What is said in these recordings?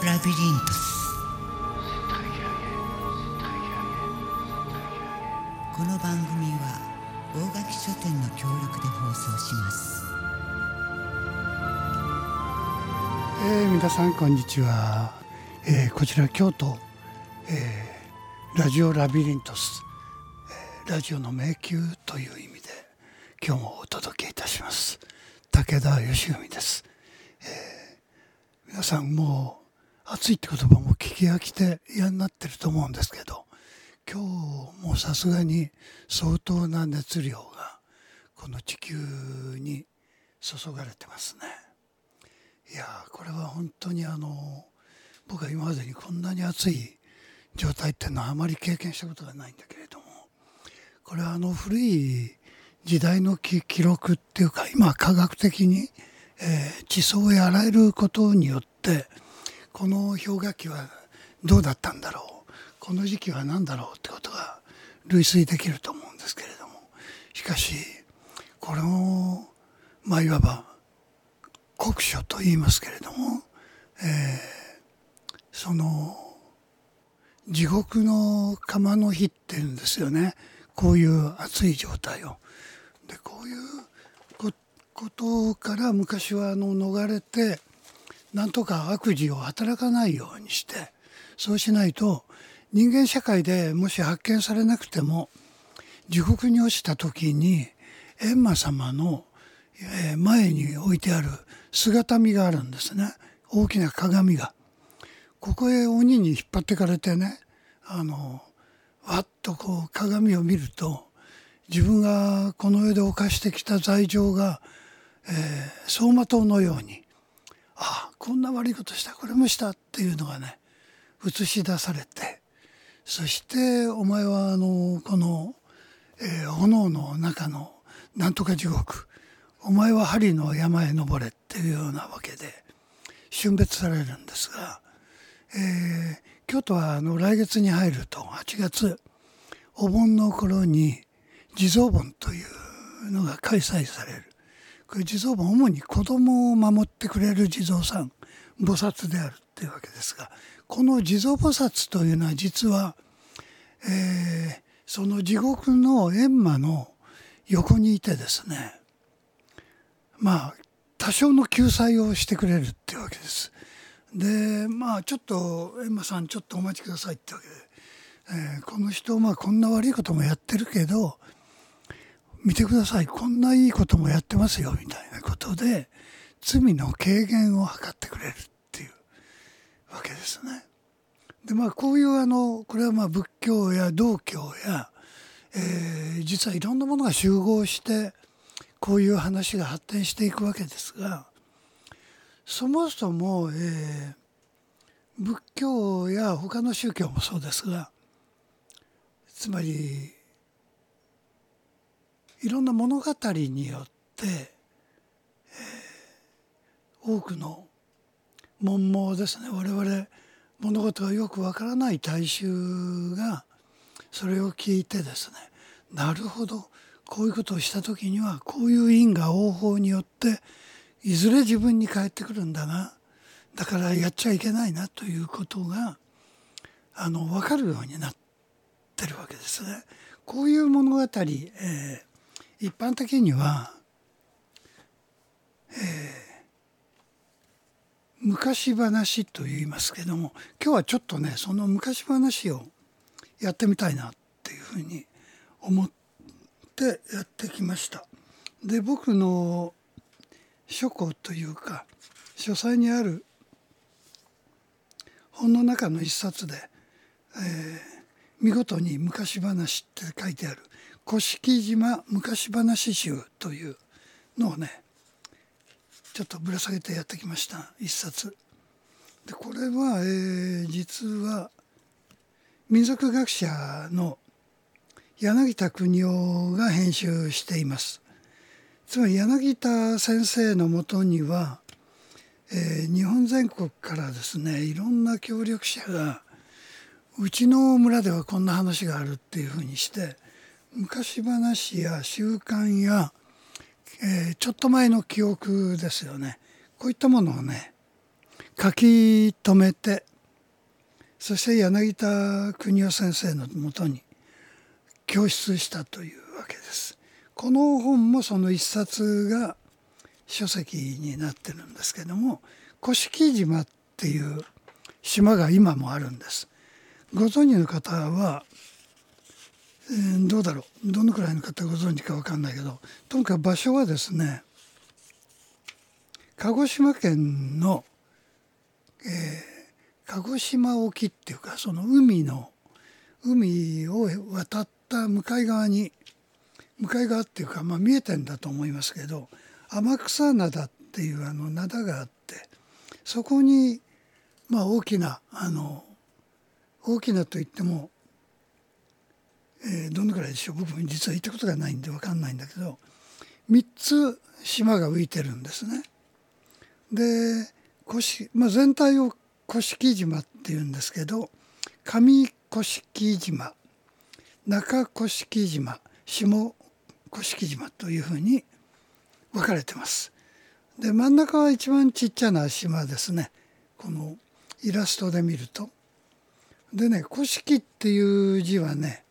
ラジオラビリント。スこの番組は大垣書店の協力で放送します。えー、皆さんこんにちは、えー、こちら京都、えー、ラジオラビリントス、えー、ラジオの迷宮という意味で今日もお届けいたします。武田義文です、えー、皆さんもう暑いって言葉も聞き飽きて嫌になってると思うんですけど今日もさすがに相当な熱量がこの地球に注がれてますね。いやこれは本当にあの僕は今までにこんなに暑い状態っていうのはあまり経験したことがないんだけれどもこれはあの古い時代の記録っていうか今科学的に、えー、地層やられることによってこの氷河期はどうだったんだろう？この時期は何だろうってことが類推できると思うんですけれども。しかしこのまあいわば国書と言いますけれども、えー、その地獄の釜の火っていうんですよね。こういう熱い状態を。でこういうことから昔はあの逃れてなんとか悪事を働かないようにしてそうしないと人間社会でもし発見されなくても地獄に落ちた時に閻魔様の前に置いてある姿見があるんですね大きな鏡が。ここへ鬼に引っ張ってかれてねあのわっとこう鏡を見ると自分がこの世で犯してきた罪状が、えー、走馬灯のようにあこんな悪いことしたこれもしたっていうのがね映し出されてそしてお前はあのこの、えー、炎の中のなんとか地獄お前は針の山へ登れっていうようなわけで峻別されるんですが、えー、京都はあの来月に入ると8月お盆の頃に地蔵盆というのが開催される。これ地蔵盆主に子供を守ってくれる地蔵さん菩薩であるっていうわけですがこの地蔵菩薩というのは実は、えー、その地獄の閻魔の横にいてですねまあ多少の救済をしてくれるっていうわけです。でまあちょっと閻魔さんちょっとお待ちくださいってわけで、えー、この人まあこんな悪いこともやってるけど見てくださいこんないいこともやってますよみたいなことで罪の軽減を図ってくれるっていうわけですね。でまあこういうあのこれはまあ仏教や道教や、えー、実はいろんなものが集合してこういう話が発展していくわけですがそもそも、えー、仏教や他の宗教もそうですがつまりいろんな物語によって、えー、多くの文盲ですね我々物事がよくわからない大衆がそれを聞いてですねなるほどこういうことをした時にはこういう因果応報によっていずれ自分に返ってくるんだなだからやっちゃいけないなということがあの分かるようになってるわけですね。こういう物語、えー、一般的には、えー、昔話と言いますけども今日はちょっとねその昔話をやってみたいなっていうふうに思ってやってきました。で僕の書庫というか書斎にある本の中の一冊で、えー、見事に昔話って書いてある甑島昔話集というのをねちょっとぶら下げてやってきました一冊。でこれは、えー、実は民族学者の柳田邦夫が編集しています。つまり柳田先生のもとには、えー、日本全国からですねいろんな協力者がうちの村ではこんな話があるっていうふうにして昔話や習慣や、えー、ちょっと前の記憶ですよねこういったものをね書き留めてそして柳田邦夫先生のもとに教出したというわけです。この本もその一冊が書籍になってるんですけども甑島っていう島が今もあるんです。ご存知の方は、えー、どうだろう。どのくらいの方ご存知か分かんないけど。とにかく場所はですね鹿児島県の、えー、鹿児島沖っていうかその海の海を渡った向かい側に向かい側っていうか、まあ、見えてんだと思いますけど天草灘っていうあの灘があってそこにまあ大きなあの大きなといっても、えー、どのくらいでしょう？僕も実は行ったことがないんで分かんないんだけど3つ島が浮いてるんですね。でまあ、全体を甑島っていうんですけど上甑島中甑島下甑島というふうに分かれてます。で真ん中は一番ちっちゃな島ですねこのイラストで見ると。でね「古式」っていう字はね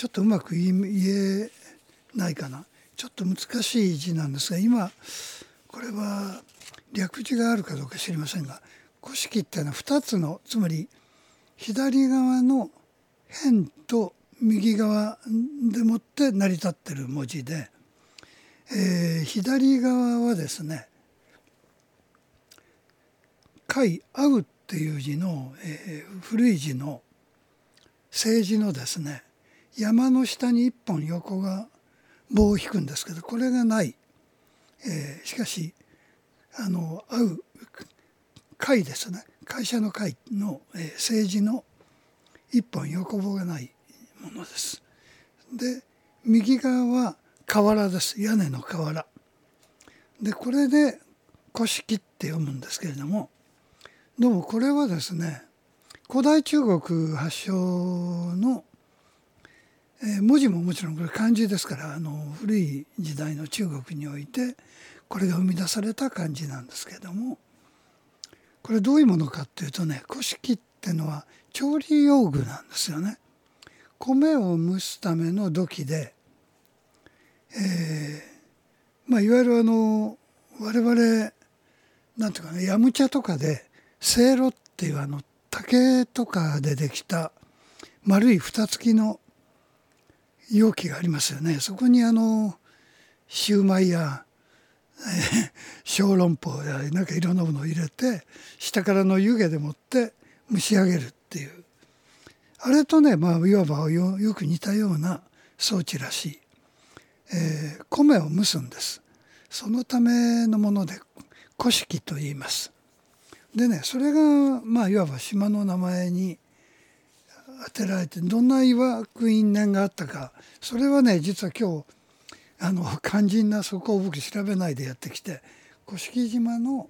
ちょっとうまく言えないかな。ちょっと難しい字なんですが今これは略字があるかどうか知りませんが「古式」っていうのは2つのつまり左側の辺と右側でもって成り立ってる文字で、えー、左側はですね「会会う」っていう字の、えー、古い字の政治のですね山の下に一本横が棒を引くんですけどこれがない、えー、しかしあの会う会ですね会社の会の、えー、政治の一本横棒がないものです。で右側は瓦です屋根の瓦。でこれで「古式」って読むんですけれどもどうもこれはですね古代中国発祥の、え、文字ももちろんこれ漢字ですからあの古い時代の中国においてこれが生み出された漢字なんですけれどもこれどういうものかっていうとね古式っていうのは調理用具なんですよね。米を蒸すための土器で、えーまあ、いわゆるあの我々なんていうかねヤムチャとかでせいろっていうあの竹とかでできた丸い蓋付きの容器がありますよね。そこにあのシューマイや、小籠包やなんかいろんなものを入れて下からの湯気でもって蒸し上げるっていう。あれとねまあいわばよよく似たような装置らしい、えー、米を蒸すんです。そのためのもので古式と言います。でねそれがまあいわば島の名前に当てられてどんな曰く因縁があったかそれはね実は今日あの肝心なそこを僕調べないでやってきて甑島の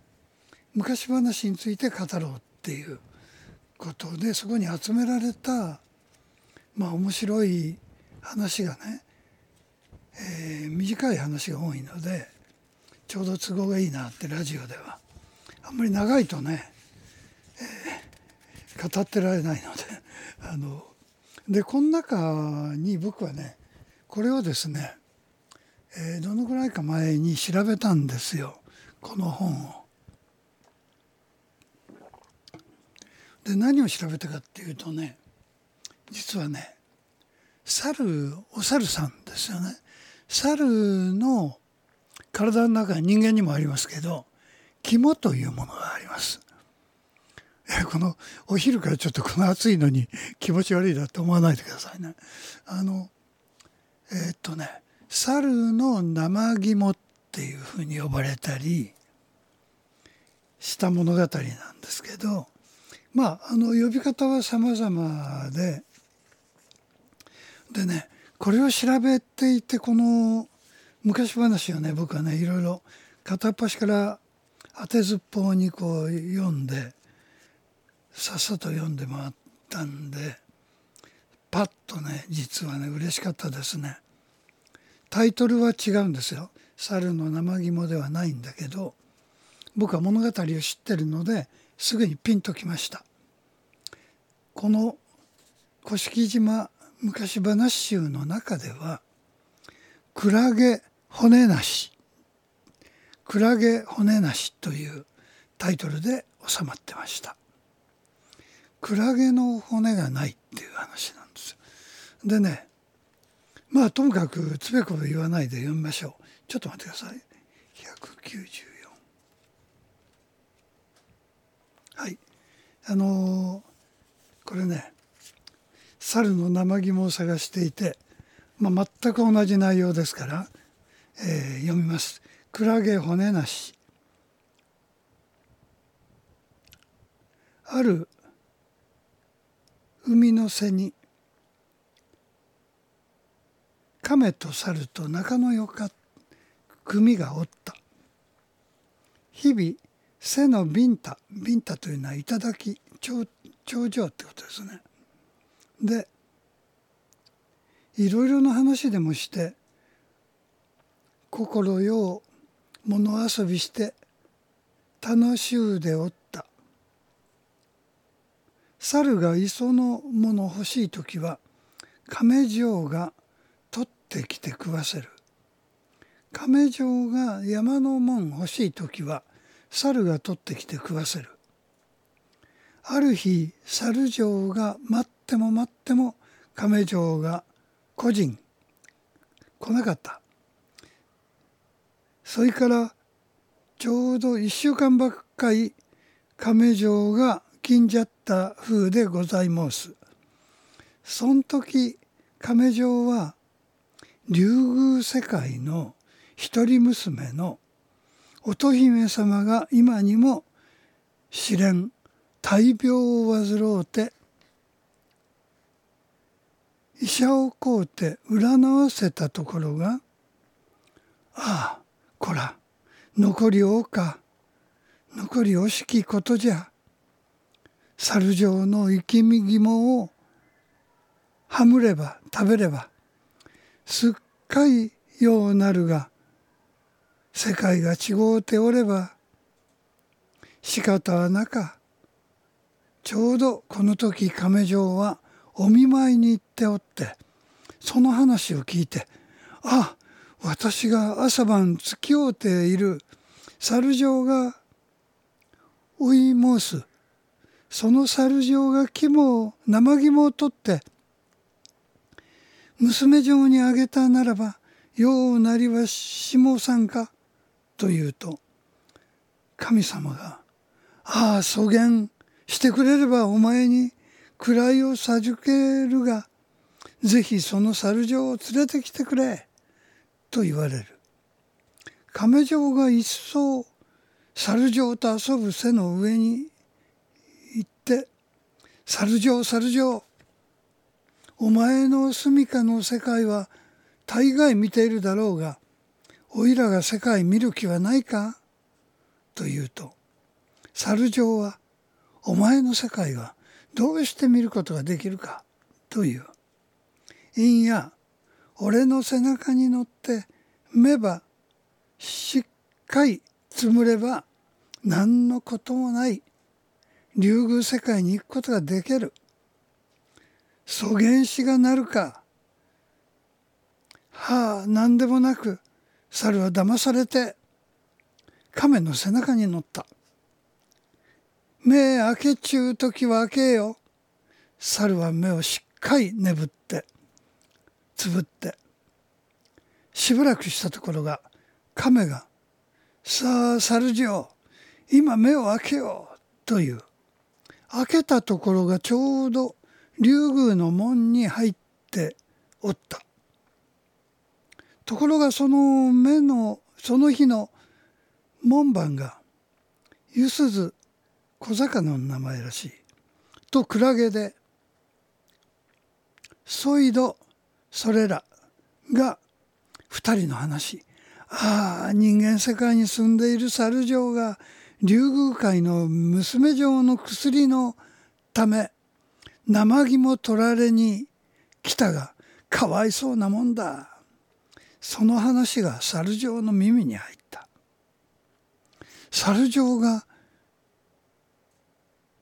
昔話について語ろうっていうことでそこに集められたまあ面白い話がね、えー、短い話が多いのでちょうど都合がいいなってラジオではあんまり長いとね、えー、語ってられないのであのでこの中に僕はねこれをですね、えー、どのぐらいか前に調べたんですよこの本を。で何を調べたかっていうとね実はね猿お猿さんですよね。猿の体の中人間にもありますけど肝というものがあります。このお昼からちょっとこの暑いのに気持ち悪いなって思わないでくださいね。あのえー、っとね猿の生肝っていうふうに呼ばれたりした物語なんですけどまああの呼び方は様々ででねこれを調べていてこの昔話をね僕はねいろいろ片っ端から当てずっぽうにこう読んでさっさと読んで回ったんでパッとね実はね嬉しかったですね。タイトルは違うんですよ。猿の生肝ではないんだけど僕は物語を知ってるのですぐにピンときましたこの甑島昔話集の中では「クラゲ骨なし」「クラゲ骨なし」というタイトルで収まってましたクラゲの骨がないっていう話なんですよ。でねまあともかくつべこべ言わないで読みましょう。ちょっと待ってください。194はい。あのー、これね猿の生肝を探していて、まあ、全く同じ内容ですから、えー、読みます「クラゲ骨なし」ある海の背に。亀と猿と仲のよか組がおった。日々背のビンタビンタというのは頂き頂上ってことですね。でいろいろな話でもして心よう物遊びして楽しゅうでおった。猿が磯のもの欲しい時は亀嬢が取ってきて食わせる。亀嬢が山のもん欲しい時は猿が取ってきて食わせる。ある日猿嬢が待っても待っても亀嬢が個人。来なかった。それからちょうど1週間ばっかり亀嬢が金じゃった風でございます。そん時亀嬢は竜宮世界の一人娘の乙姫様が今にも試練大病を患うて医者を買うて占わせたところが「ああこら残りおうか。残り惜しきことじゃ。猿状の生きみ肝をはむれば食べればすっかいようなるが世界が違うておれば仕方はなかちょうどこの時亀城はお見舞いに行っておってその話を聞いてあ私が朝晩付き合うている猿城が追い申すその猿城が肝を生肝を取って娘城にあげたならばようなりは下さんかと言うと神様が「ああそげんしてくれればお前に位を授けるがぜひその猿城を連れてきてくれ」と言われる。亀城が一層猿城と遊ぶ背の上に行って「猿城猿城お前の住処の世界は大概見ているだろうがおいらが世界見る気はないか?」と言うと猿城は「お前の世界はどうして見ることができるか?」という。いや俺の背中に乗ってめばしっかり積むれば何のこともない竜宮世界に行くことができる。祖原子がなるか。はあ何でもなく猿は騙されて亀の背中に乗った。目開けちゅう時は開けよ。猿は目をしっかり眠ってつぶってしばらくしたところが亀が「さあ猿嬢今目を開けよ」という開けたところがちょうど竜宮の門に入っておった。ところがその目のその日の門番がゆすず小魚の名前らしい。とクラゲでそいどそれらが二人の話ああ人間世界に住んでいる猿嬢が竜宮界の娘嬢の薬のため生肝取られに来たがかわいそうなもんだ。その話が猿嬢の耳に入った。猿嬢が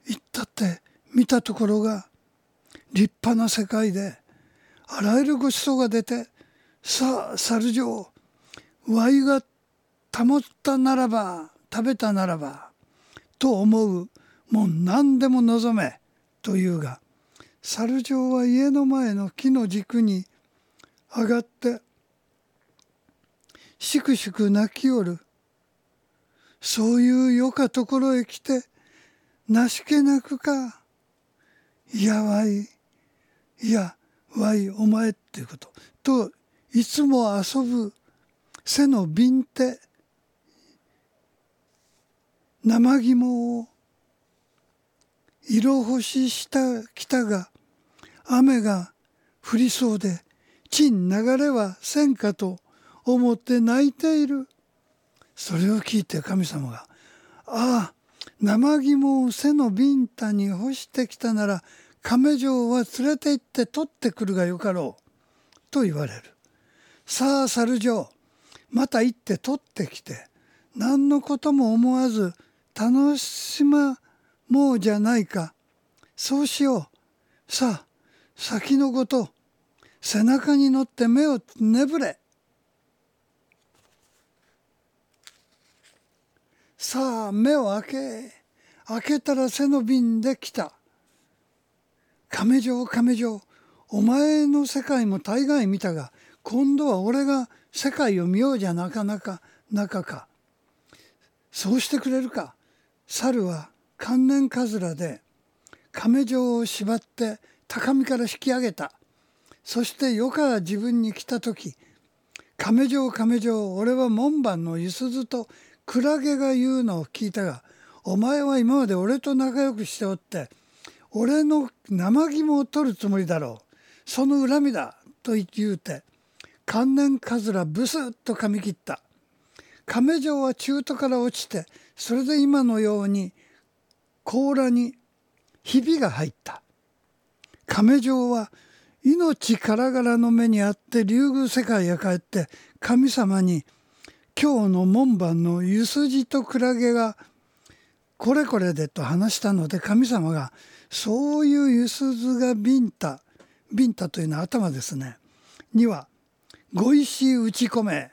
行ったって見たところが立派な世界であらゆるごちそうが出てさあ猿女ワイが保ったならば食べたならばと思うもう何でも望めというが猿女は家の前の木の軸に上がってしくしく泣きおる。そういうよかところへ来てなしけなくかいやわいいやわいお前っていうこと。といつも遊ぶ背の瓶手生肝を色干しした来たが雨が降りそうで地に流れはせんかと思って泣いている。それを聞いて神様が「ああ生肝を背のビンタに干してきたなら亀城は連れて行って取ってくるがよかろう」と言われる。さあ猿城また行って取ってきて。何のことも思わず楽しまもうじゃないか。そうしよう。さあ先のこと。背中に乗って目を眠れ。さあ目を開け。開けたら背の瓶で来た。亀城亀城。お前の世界も大概見たが今度は俺が世界を見ようじゃなかなか中か。そうしてくれるか。猿は観念かずらで亀状を縛って高みから引き上げた。そして夜から自分に来た時亀状亀状俺は門番のゆすずとクラゲが言うのを聞いたがお前は今まで俺と仲良くしておって俺の生肝を取るつもりだろう。その恨みだと言うて観念かずらブスッと噛み切った。亀状は中途から落ちてそれで今のように甲羅にひびが入った。亀状は命からがらの目にあって竜宮世界へ帰って神様に今日の門番のゆすじとクラゲがこれこれでと話したので神様がそういうゆすずがビンタビンタというのは頭ですね。にはご石打ち込め。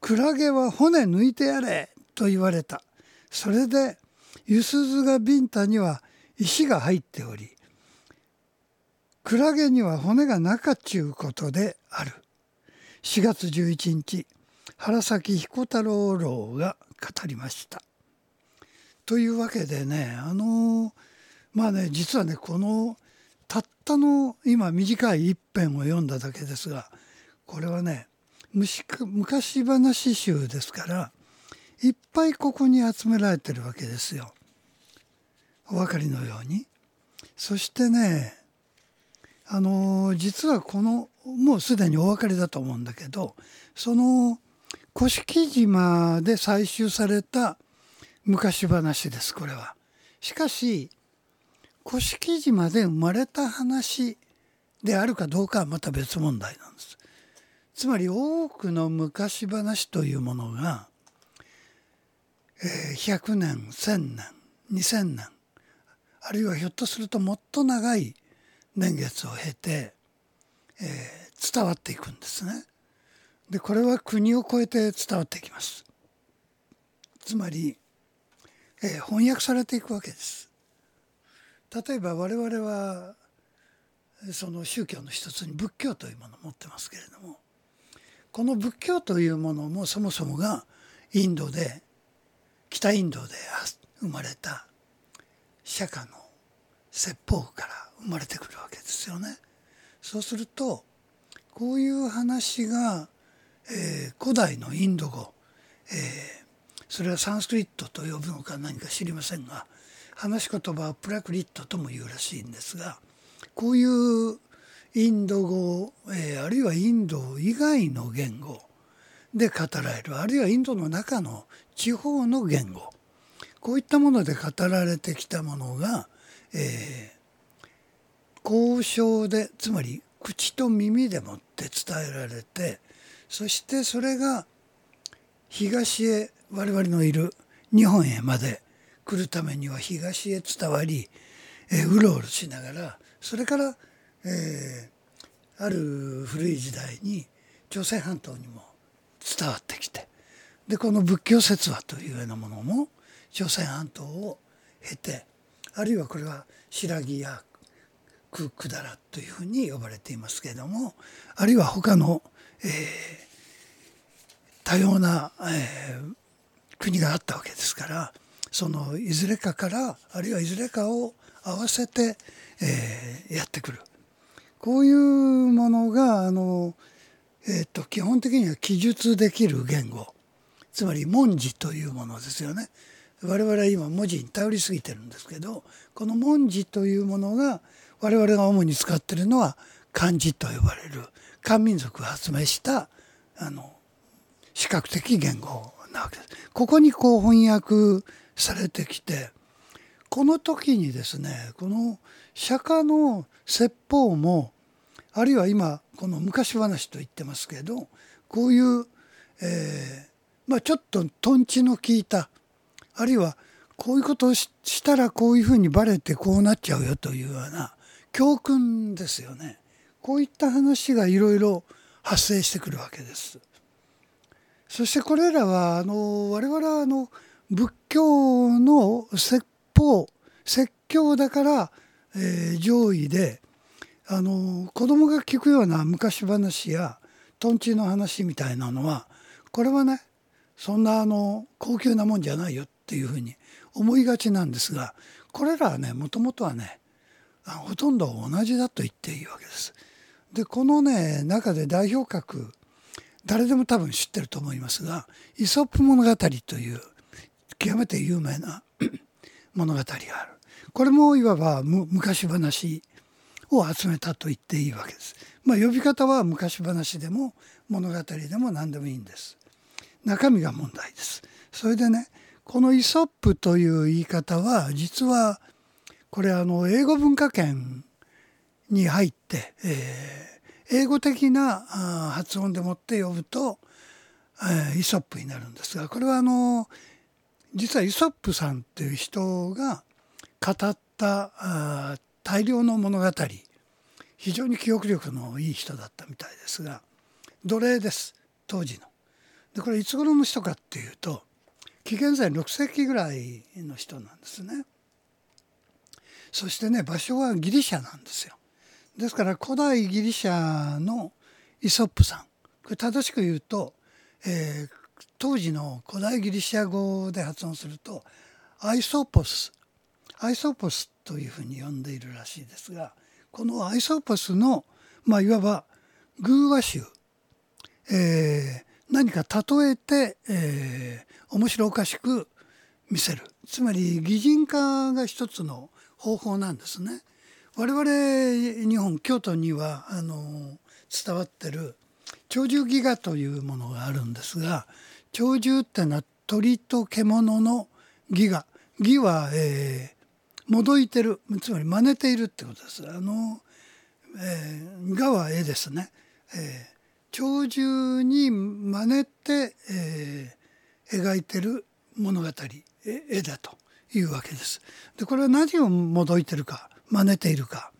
クラゲは骨抜いてやれ。と言われた。それでゆすずがビンタには石が入っておりクラゲには骨がなかっちゅうことである。4月11日原崎彦太郎郎が語りました。というわけでねあのまあね実はねこのたったの今短い一編を読んだだけですがこれはね昔話集ですからいっぱいここに集められてるわけですよ。お分かりのように。そしてねあの実はこのもうすでにお分かりだと思うんだけどその甑島で採集された昔話ですこれは。しかし甑島で生まれた話であるかどうかはまた別問題なんです。つまり多くの昔話というものが、100年1,000年2,000年あるいはひょっとするともっと長い年月を経て、えー、伝わっていくんですね。でこれは国を越えて伝わっていきます。つまり、えー、翻訳されていくわけです。例えば我々はその宗教の一つに仏教というものを持ってますけれどもこの仏教というものもそもそもがインドで北インドで生まれた釈迦の説法から生まれてくるわけですよね。そうするとこういう話が、えー、古代のインド語、えー、それはサンスクリットと呼ぶのか何か知りませんが話し言葉はプラクリットとも言うらしいんですがこういうインド語、えー、あるいはインド以外の言語で語られる。あるいはインドの中の地方の言語。こういったもので語られてきたものが、えー、交渉でつまり口と耳でもって伝えられてそしてそれが東へ我々のいる日本へまで来るためには東へ伝わりえー、うろうろしながらそれから、えー、ある古い時代に朝鮮半島にも伝わってきて。でこの仏教説話というようなものも朝鮮半島を経てあるいはこれは白木やククダラというふうに呼ばれていますけれどもあるいは他の、えー、多様な、えー、国があったわけですからそのいずれかからあるいはいずれかを合わせて、えー、やってくる。こういうものがあの、えーと、基本的には記述できる言語つまり文字というものですよね。我々は今文字に頼りすぎてるんですけどこの文字というものが我々が主に使ってるのは漢字と呼ばれる漢民族が発明したあの視覚的言語なわけです。ここにこう翻訳されてきてこの時にですねこの釈迦の説法もあるいは今この昔話と言ってますけどこういう、えー、まあちょっととんちの効いたあるいはこういうことをしたらこういうふうにバレてこうなっちゃうよというような教訓ですよね。こういった話がいろいろ発生してくるわけです。そしてこれらはあの我々はあの仏教の説法説教だから、えー、上位であの子供が聞くような昔話やとんちの話みたいなのはこれはねそんなあの高級なもんじゃないよっていうふうに思いがちなんですがこれらはねもともとはねほとんど同じだと言っていいわけです。でこのね中で代表格誰でも多分知ってると思いますが「イソップ物語」という極めて有名な 物語があるこれもいわば昔話を集めたと言っていいわけです。まあ、呼び方は昔話でも物語でも何でもいいんです。中身が問題です。それでねこのイソップという言い方は実はこれあの英語文化圏に入って、えー、英語的な発音でもって呼ぶと、えー、イソップになるんですがこれはあの実はイソップさんっていう人が語った大量の物語非常に記憶力のいい人だったみたいですが奴隷です当時の。でこれいつ頃の人かっていうと紀元前6世紀ぐらいの人なんですね。そしてね場所はギリシャなんですよ。ですから古代ギリシャのイソップさんこれ正しく言うと、えー、当時の古代ギリシャ語で発音するとアイソポスアイソポスというふうに呼んでいるらしいですがこのアイソポスの、まあ、いわば偶話集、えー、何か例えて、えー、面白おかしく見せるつまり擬人化が一つの方法なんですね。我々日本京都にはあの伝わってる鳥獣戯画というものがあるんですが鳥獣ってのは鳥と獣の義が義は、えー、もどいてるつまり真似ているってことです。あの、えー、画は絵ですね。えー、鳥獣に真似て、えー、描いてる物語絵だというわけです。でこれは何をもどいてるか真似ているか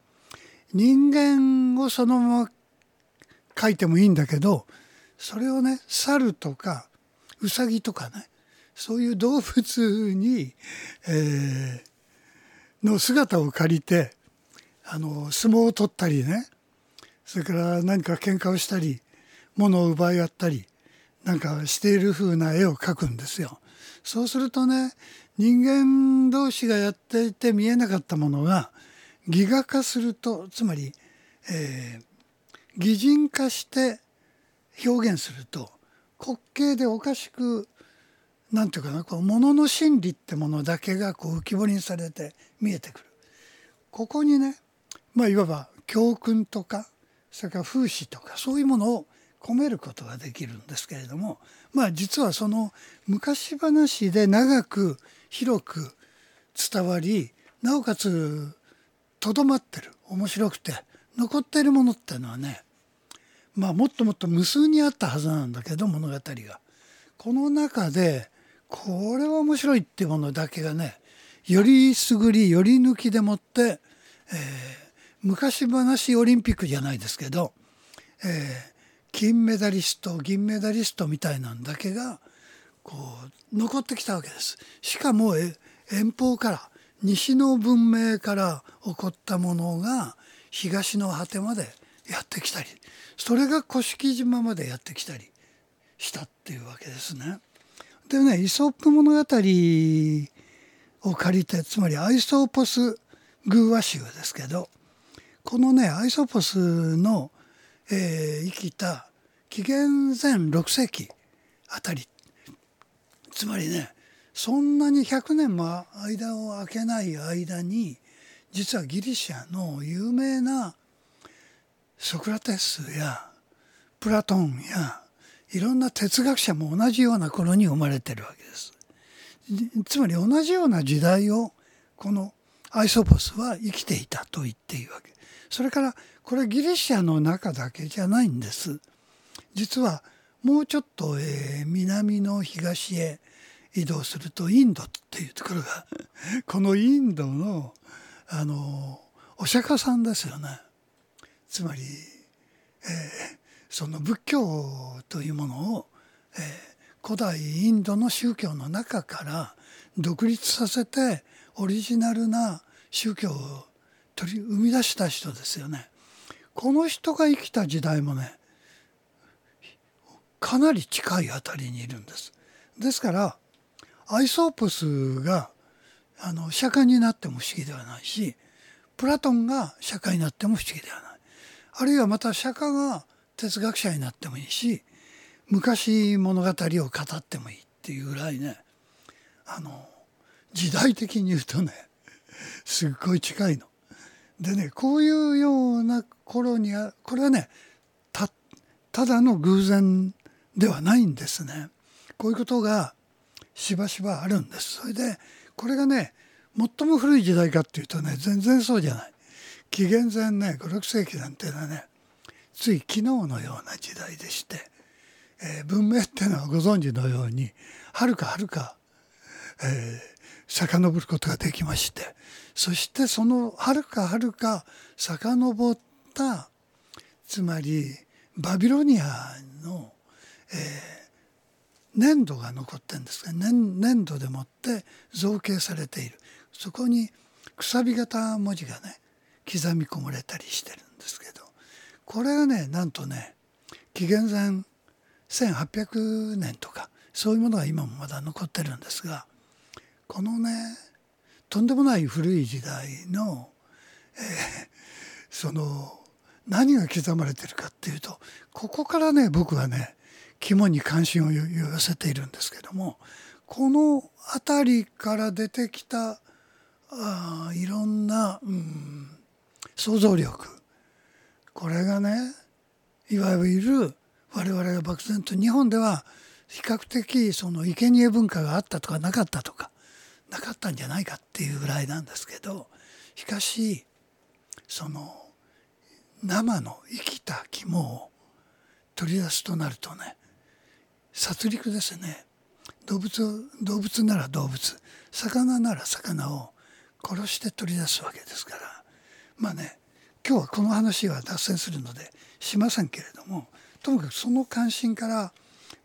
人間をそのまま描いてもいいんだけどそれをね猿とかウサギとかねそういう動物に、えー、の姿を借りてあの相撲を取ったりねそれから何か喧嘩をしたり物を奪い合ったりなんかしている風な絵を描くんですよ。そうするとね人間同士がやっていて見えなかったものが擬画化するとつまり、えー、擬人化して表現すると滑稽でおかしくなんていうかなこう物の心理ってものだけがこう浮き彫りにされて見えてくる。ここにね、まあ、いわば教訓とかそれから風刺とかそういうものを込めることができるんですけれどもまあ実はその昔話で長く広く伝わりなおかつとどまってる面白くて残っているものっていうのはねまあもっともっと無数にあったはずなんだけど物語が。この中でこれは面白いっていうものだけがねよりすぐりより抜きでもって、えー、昔話オリンピックじゃないですけど、えー、金メダリスト銀メダリストみたいなんだけがこう残ってきたわけです。しかも遠方から西の文明から起こったものが東の果てまでやってきたりそれが甑島までやってきたりしたっていうわけですね。でねイソップ物語を借りてつまりアイソーポス偶話集ですけどこのねアイソーポスの、えー、生きた紀元前6世紀あたりつまりねそんなに100年も間を空けない間に実はギリシャの有名なソクラテスやプラトンやいろんな哲学者も同じような頃に生まれてるわけです。つまり同じような時代をこのアイソポスは生きていたと言っていいわけ。それからこれギリシャの中だけじゃないんです。実はもうちょっと、えー、南の東へ移動するとインドっていうところがこのインドのあのお釈迦さんですよね。つまり、えー、その仏教というものを、えー、古代インドの宗教の中から独立させてオリジナルな宗教を取り生み出した人ですよね。この人が生きた時代もねかなり近いあたりにいるんです。ですからアイソープスがあの釈迦になっても不思議ではないしプラトンが釈迦になっても不思議ではない。あるいはまた釈迦が哲学者になってもいいし昔物語を語ってもいいっていうぐらいねあの時代的に言うとね すっごい近いの。でねこういうような頃にはこれはねたただの偶然ではないんですね。こういうことがしばしばあるんです。それでこれがね最も古い時代かっていうとね全然そうじゃない。紀元前ね56世紀なんていうのはねつい昨日のような時代でして、えー、文明っていうのはご存知のようにはるかはるか、えー、遡ることができましてそしてそのはるかはるか遡ったつまりバビロニアの、えー、粘土が残ってるんですが粘土でもって造形されている。そこにくさび型文字がね刻み込まれたりしてるんですけどこれがねなんとね紀元前1800年とかそういうものが今もまだ残ってるんですがこのねとんでもない古い時代の、えー、その何が刻まれてるかっていうとここからね僕はね肝に関心を寄せているんですけどもこの辺りから出てきたあいろんな、うん、想像力これがねいわゆる我々が漠然と日本では比較的その生贄文化があったとかなかったとかなかったんじゃないかっていうぐらいなんですけどしかしその生の生きた肝を取り出すとなるとね殺戮ですね。動物動物なら動物魚なら魚を殺して取り出すわけですから。まあね今日はこの話は脱線するのでしませんけれどもともかくその関心から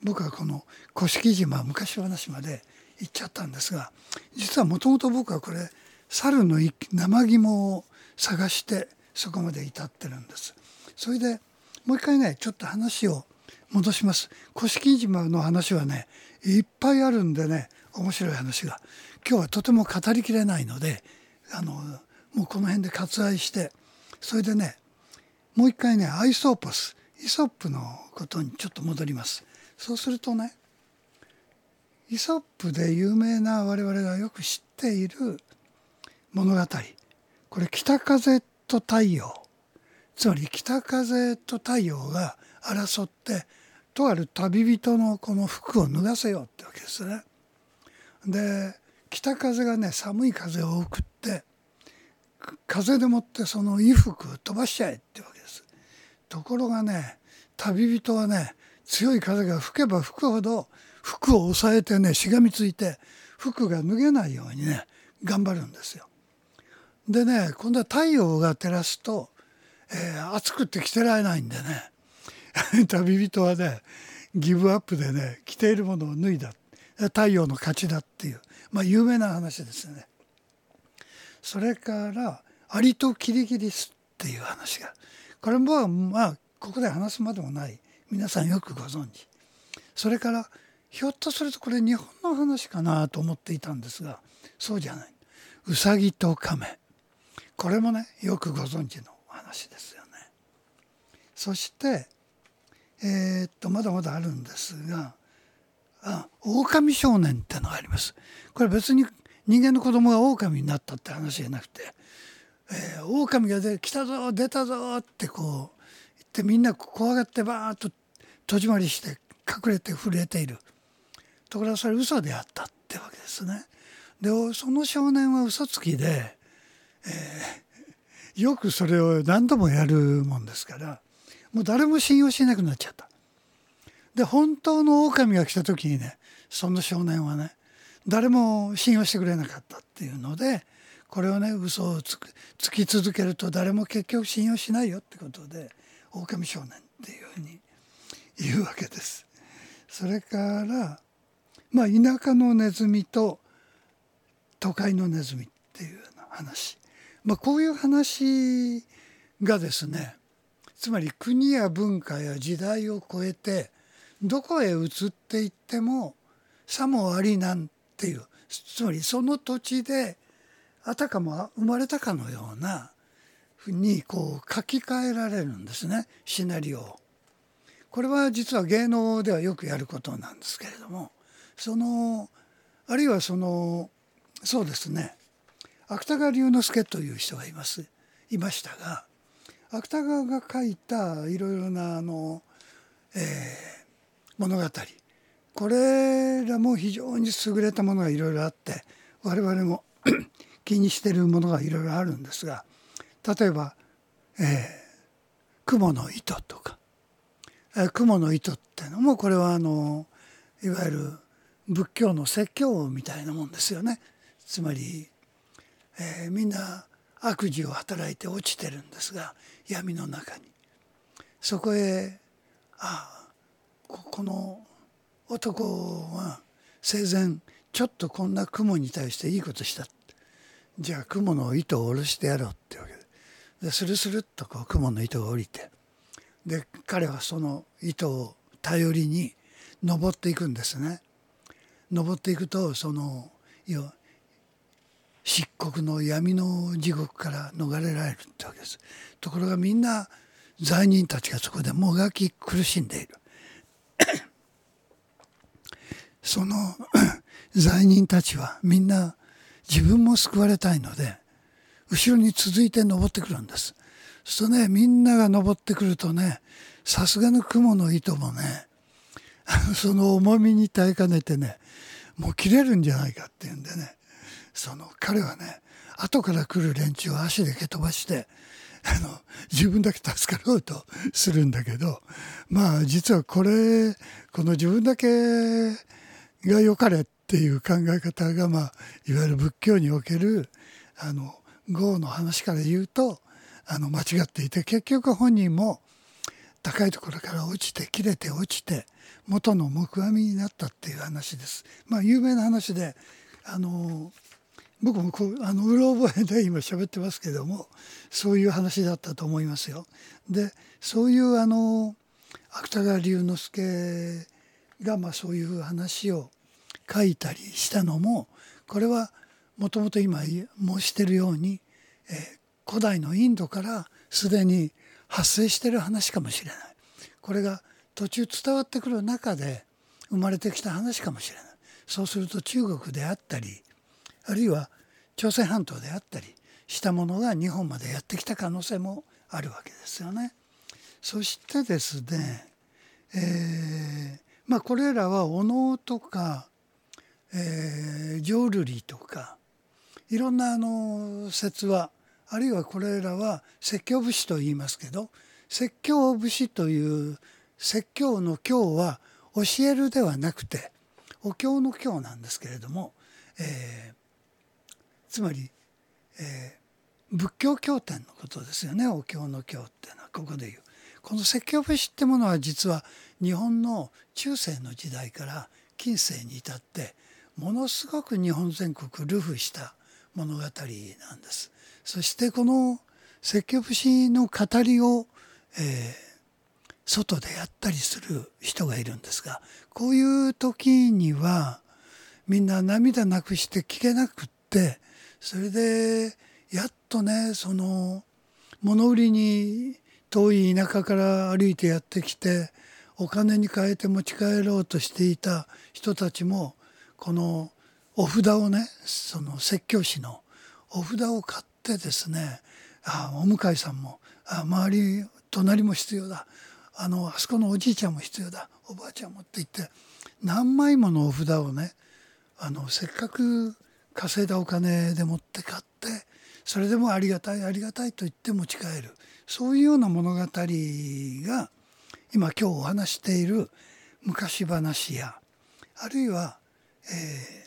僕はこの甑島昔話まで行っちゃったんですが実はもともと僕はこれ猿の生肝を探してそこまで至ってるんです。それでもう一回ねちょっと話を戻します。甑島の話はねいっぱいあるんでね面白い話が今日はとても語りきれないのであのもうこの辺で割愛してそれでねもう一回ねアイソーポスイソップのことにちょっと戻ります。そうするとねイソップで有名な我々がよく知っている物語。これ北風と太陽。つまり北風と太陽が争ってとある旅人のこの服を脱がせようってわけですね。で北風がね寒い風を送って風でもってその衣服飛ばしちゃえってわけです。ところがね旅人はね強い風が吹けば吹くほど服を押さえてねしがみついて服が脱げないようにね頑張るんですよ。でね今度は太陽が照らすと、えー、暑くって着てられないんでね 旅人はねギブアップでね着ているものを脱いだ太陽の勝ちだっていう、まあ、有名な話ですね。それからアリとキリギリスっていう話がこれもまあここで話すまでもない皆さんよくご存知それからひょっとするとこれ日本の話かなと思っていたんですがそうじゃないウサギとカメこれもねよくご存知の話ですよね。そしてえー、っとまだまだあるんですがあ狼少年ってのがあります。これ別に人間の子供が狼になったって話じゃなくて、えー、狼がで来たぞ出たぞってこう言ってみんな怖がってバーッと戸締まりして隠れて震えているところがそれ嘘であったってわけですね。でその少年は嘘つきで、えー、よくそれを何度もやるもんですからもう誰も信用しなくなっちゃった。で本当の狼が来た時にねその少年はね誰も信用してくれなかったっていうのでこれをね嘘をつくつき続けると誰も結局信用しないよってことで狼少年っていうふうに 言うわけです。それからまあ田舎のネズミと都会のネズミっていうような話、まあ、こういう話がですねつまり国や文化や時代を超えてどこへ移っていってもさもありなんっていう。つまりその土地であたかも生まれたかのようなふうにこう書き換えられるんですね。シナリオ。を。これは実は芸能ではよくやることなんですけれどもそのあるいはそのそうですね。芥川龍之介という人がいます。いましたが芥川が書いたいろいろなあの、えー、物語。これらも非常に優れたものがいろいろあって我々も 気にしてるものがいろいろあるんですが例えば、えー、雲の糸とか、えー、雲の糸っていうのもこれはあのいわゆる仏教の説教みたいなもんですよね。つまり、えー、みんな悪事を働いて落ちてるんですが闇の中にそこへああこの男は生前ちょっとこんな雲に対していいことしたじゃあ雲の糸を下ろしてやろうってわけででスルスルっとこう雲の糸が降りてで彼はその糸を頼りに登っていくんですね。登っていくとその漆黒の闇の地獄から逃れられるってわけです。ところがみんな罪人たちがそこでもがき苦しんでいる。その 罪人たちはみんな自分も救われたいので後ろに続いて登ってくるんです。そうするとねみんなが登ってくるとねさすがの雲の糸もね その重みに耐えかねてねもう切れるんじゃないかっていうんでねその彼はね後から来る連中を足で蹴飛ばして あの自分だけ助かろうとするんだけどまあ実はこれこの自分だけが良かれっていう考え方が、まあ、いわゆる仏教におけるあの業の話から言うとあの間違っていて結局本人も高いところから落ちて切れて落ちて元の木阿弥になったっていう話です。まあ有名な話であの僕もこうあのうろ覚えで 今喋ってますけどもそういう話だったと思いますよ。でそういうあの芥川龍之介がまあそういう話を書いたりしたのもこれはもともと今申してるように、えー、古代のインドからすでに発生してる話かもしれないこれが途中伝わってくる中で生まれてきた話かもしれないそうすると中国であったりあるいは朝鮮半島であったりしたものが日本までやってきた可能性もあるわけですよね。そしてですね、えー、まあこれらはお能とかえー、浄瑠璃とかいろんなあの説話あるいはこれらは説教節と言いますけど説教節という説教の教は教えるではなくてお経の経なんですけれども、えー、つまり、えー、仏教経典のことですよねお経の経っていうのはここで言う。この説教節ってものは実は日本の中世の時代から近世に至ってものすごく日本全国流布した物語なんです。そしてこの説教節の語りを、えー、外でやったりする人がいるんですがこういう時にはみんな涙なくして聞けなくってそれでやっとねその物売りに遠い田舎から歩いてやってきてお金に変えて持ち帰ろうとしていた人たちもこのお札をねその説教師のお札を買ってですねあお向かさんもあ周り隣も必要だ。あのあそこのおじいちゃんも必要だ。おばあちゃんもって言って何枚ものお札をねあのせっかく稼いだお金で持って買ってそれでもありがたいありがたいと言って持ち帰る。そういうような物語が今今日お話している昔話やあるいは、え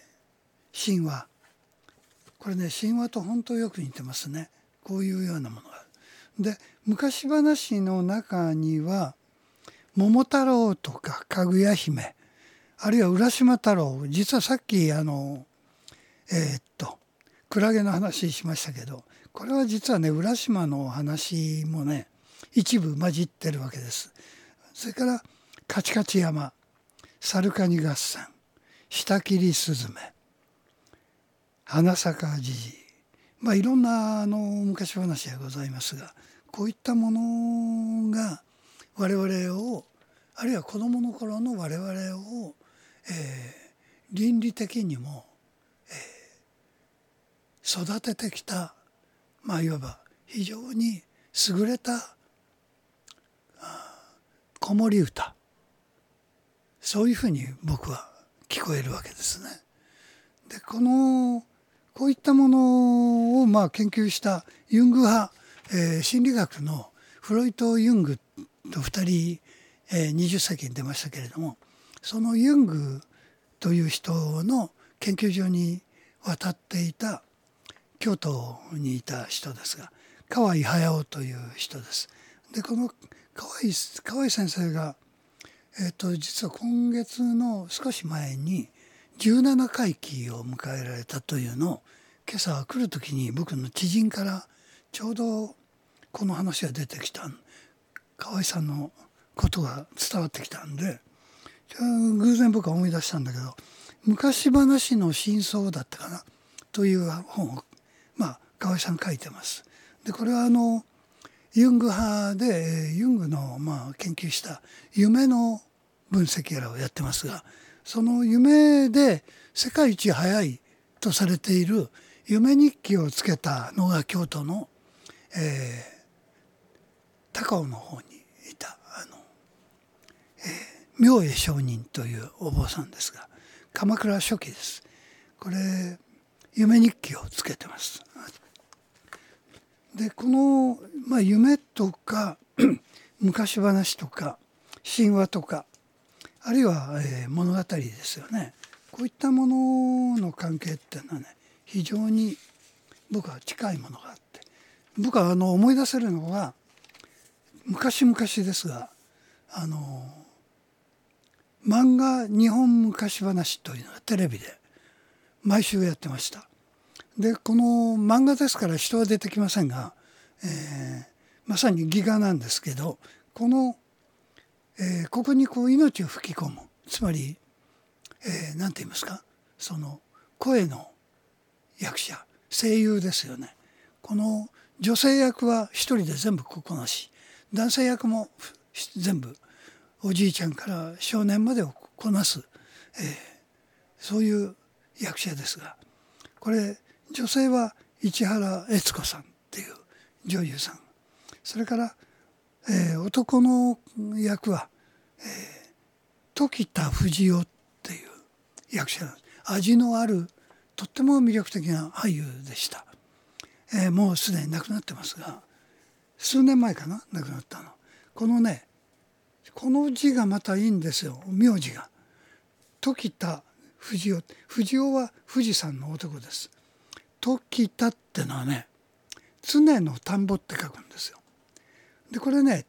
ー、神話これね神話と本当よく似てますねこういうようなものがある。で昔話の中には桃太郎とかかぐや姫あるいは浦島太郎実はさっきあのえー、っとクラゲの話しましたけどこれは実はね浦島の話もね一部混じってるわけです。それからカチカチ山サルカニ合戦下切りスズメ花咲じじまあいろんなあの昔話がございますがこういったものが我々をあるいは子どもの頃の我々をえー、倫理的にも、えー、育ててきたまあいわば非常に優れた子守歌。そういうふうに僕は聞こえるわけですね。でこのこういったものをまあ研究したユング派、えー、心理学のフロイト・ユングと2人、えー、20世紀に出ましたけれどもそのユングという人の研究所に渡っていた京都にいた人ですが河合隼という人です。でこの河合河合先生が、えーと、実は今月の少し前に17回忌を迎えられたというのを今朝来る時に僕の知人からちょうどこの話が出てきた河合さんのことが伝わってきたんで偶然僕は思い出したんだけど昔話の真相だったかなという本をまあ河合さん書いてます。でこれはあのユング派でユングのまあ研究した夢の分析やらをやってますがその夢で世界一早いとされている夢日記をつけたのが京都の、えー、高尾の方にいたあの、えー明恵上人というお坊さんですが鎌倉初期です。これ夢日記をつけてます。でこの、まあ、夢とか 昔話とか神話とかあるいは、えー、物語ですよね。こういったものの関係っていうのはね非常に僕は近いものがあって僕はあの思い出せるのは昔々ですがあの漫画日本昔話というのがテレビで毎週やってました。でこの漫画ですから人は出てきませんが、えー、まさにギガなんですけどこの、えー、ここにこう命を吹き込む。つまり何、えー、て言いますか？その声の役者声優ですよね。この女性役は一人で全部こなし。男性役も全部おじいちゃんから少年までをこなす、えー、そういう役者ですが。これ女性は市原悦子さんっていう女優さん。それから、えー、男の役は、えー、時田藤夫っていう役者味のあるとっても魅力的な俳優でした、えー、もうすでに亡くなってますが数年前かな亡くなったの。このねこの字がまたいいんですよ。名字が。時田藤夫藤夫は富士山の男です。時田ってのはね常の田んぼって書くんですよ。でこれね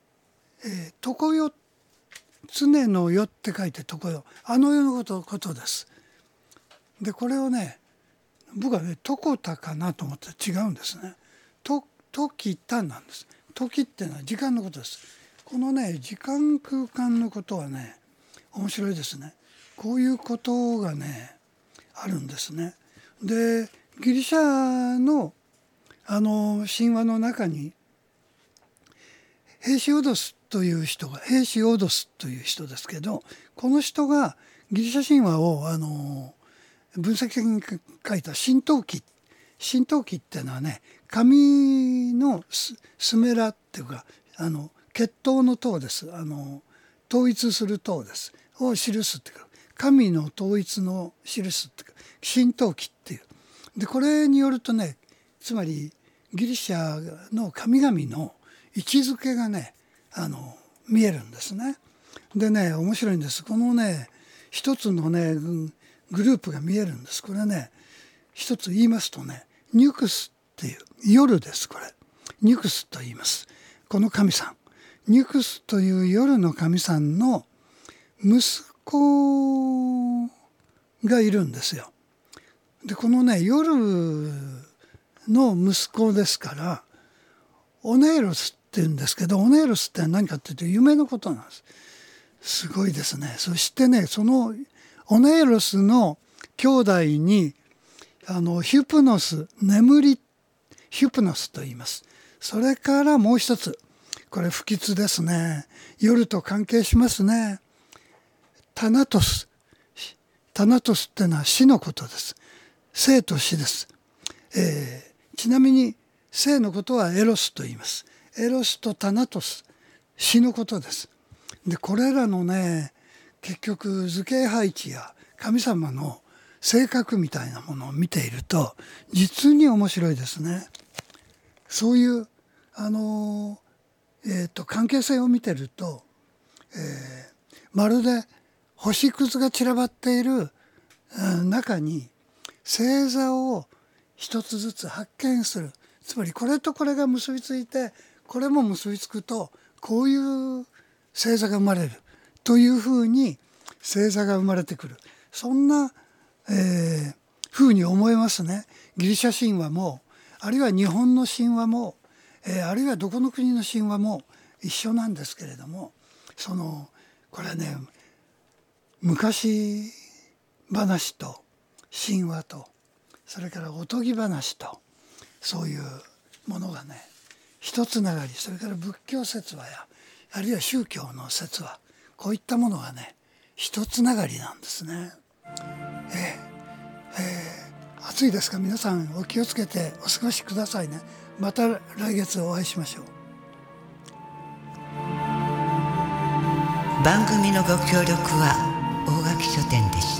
「えー、常世」常の世って書いて常世あの世のことことです。でこれをね僕はね常田かなと思って違うんですね。と時田なんです。時っていうのは時間のことです。このね時間空間のことはね面白いですね。こういうことがねあるんですね。でギリシャのあの神話の中にヘシオドスという人がヘシオドスという人ですけどこの人がギリシャ神話をあの分析的に書いた「神道記」神道記っていうのはね神のスメラっていうかあの血統の塔です。あの統一する塔です。を記すっていうか神の統一の記すっていうか神道記っていう。でこれによるとねつまりギリシャの神々の位置づけがねあの見えるんですね。でね面白いんです。このね一つのねグループが見えるんです。これね一つ言いますとねニュクスっていう夜ですこれ。ニュクスと言います。この神さん。ニュクスという夜の神さんの息子がいるんですよ。でこのね夜の息子ですからオネーロスって言うんですけどオネーロスって何かっていうと夢のことなんです。すごいですね。そしてねそのオネーロスの兄弟にあのヒュプノス眠りヒュプノスと言います。それからもう一つこれ不吉ですね。夜と関係しますね。タナトス。タナトスってのは死のことです。生と死です。えー、ちなみに生のことはエロスと言います。エロスとタナトス死のことです。でこれらのね結局図形配置や神様の性格みたいなものを見ていると実に面白いですね。そういうあの、えーと、関係性を見てると、えー、まるで星屑が散らばっている中に星座を一つずつ発見するつまりこれとこれが結びついてこれも結びつくとこういう星座が生まれるというふうに星座が生まれてくるそんな、えー、ふうに思えますね。ギリシャ神話もあるいは日本の神話も、えー、あるいはどこの国の神話も一緒なんですけれどもそのこれはね昔話と神話とそれからおとぎ話とそういうものがね一つながりそれから仏教説話やあるいは宗教の説話こういったものがね一つながりなんですね。えー、えー、暑いですか？皆さんお気をつけてお過ごしくださいね。また来月お会いしましょう。番組のご協力は大垣書店でした。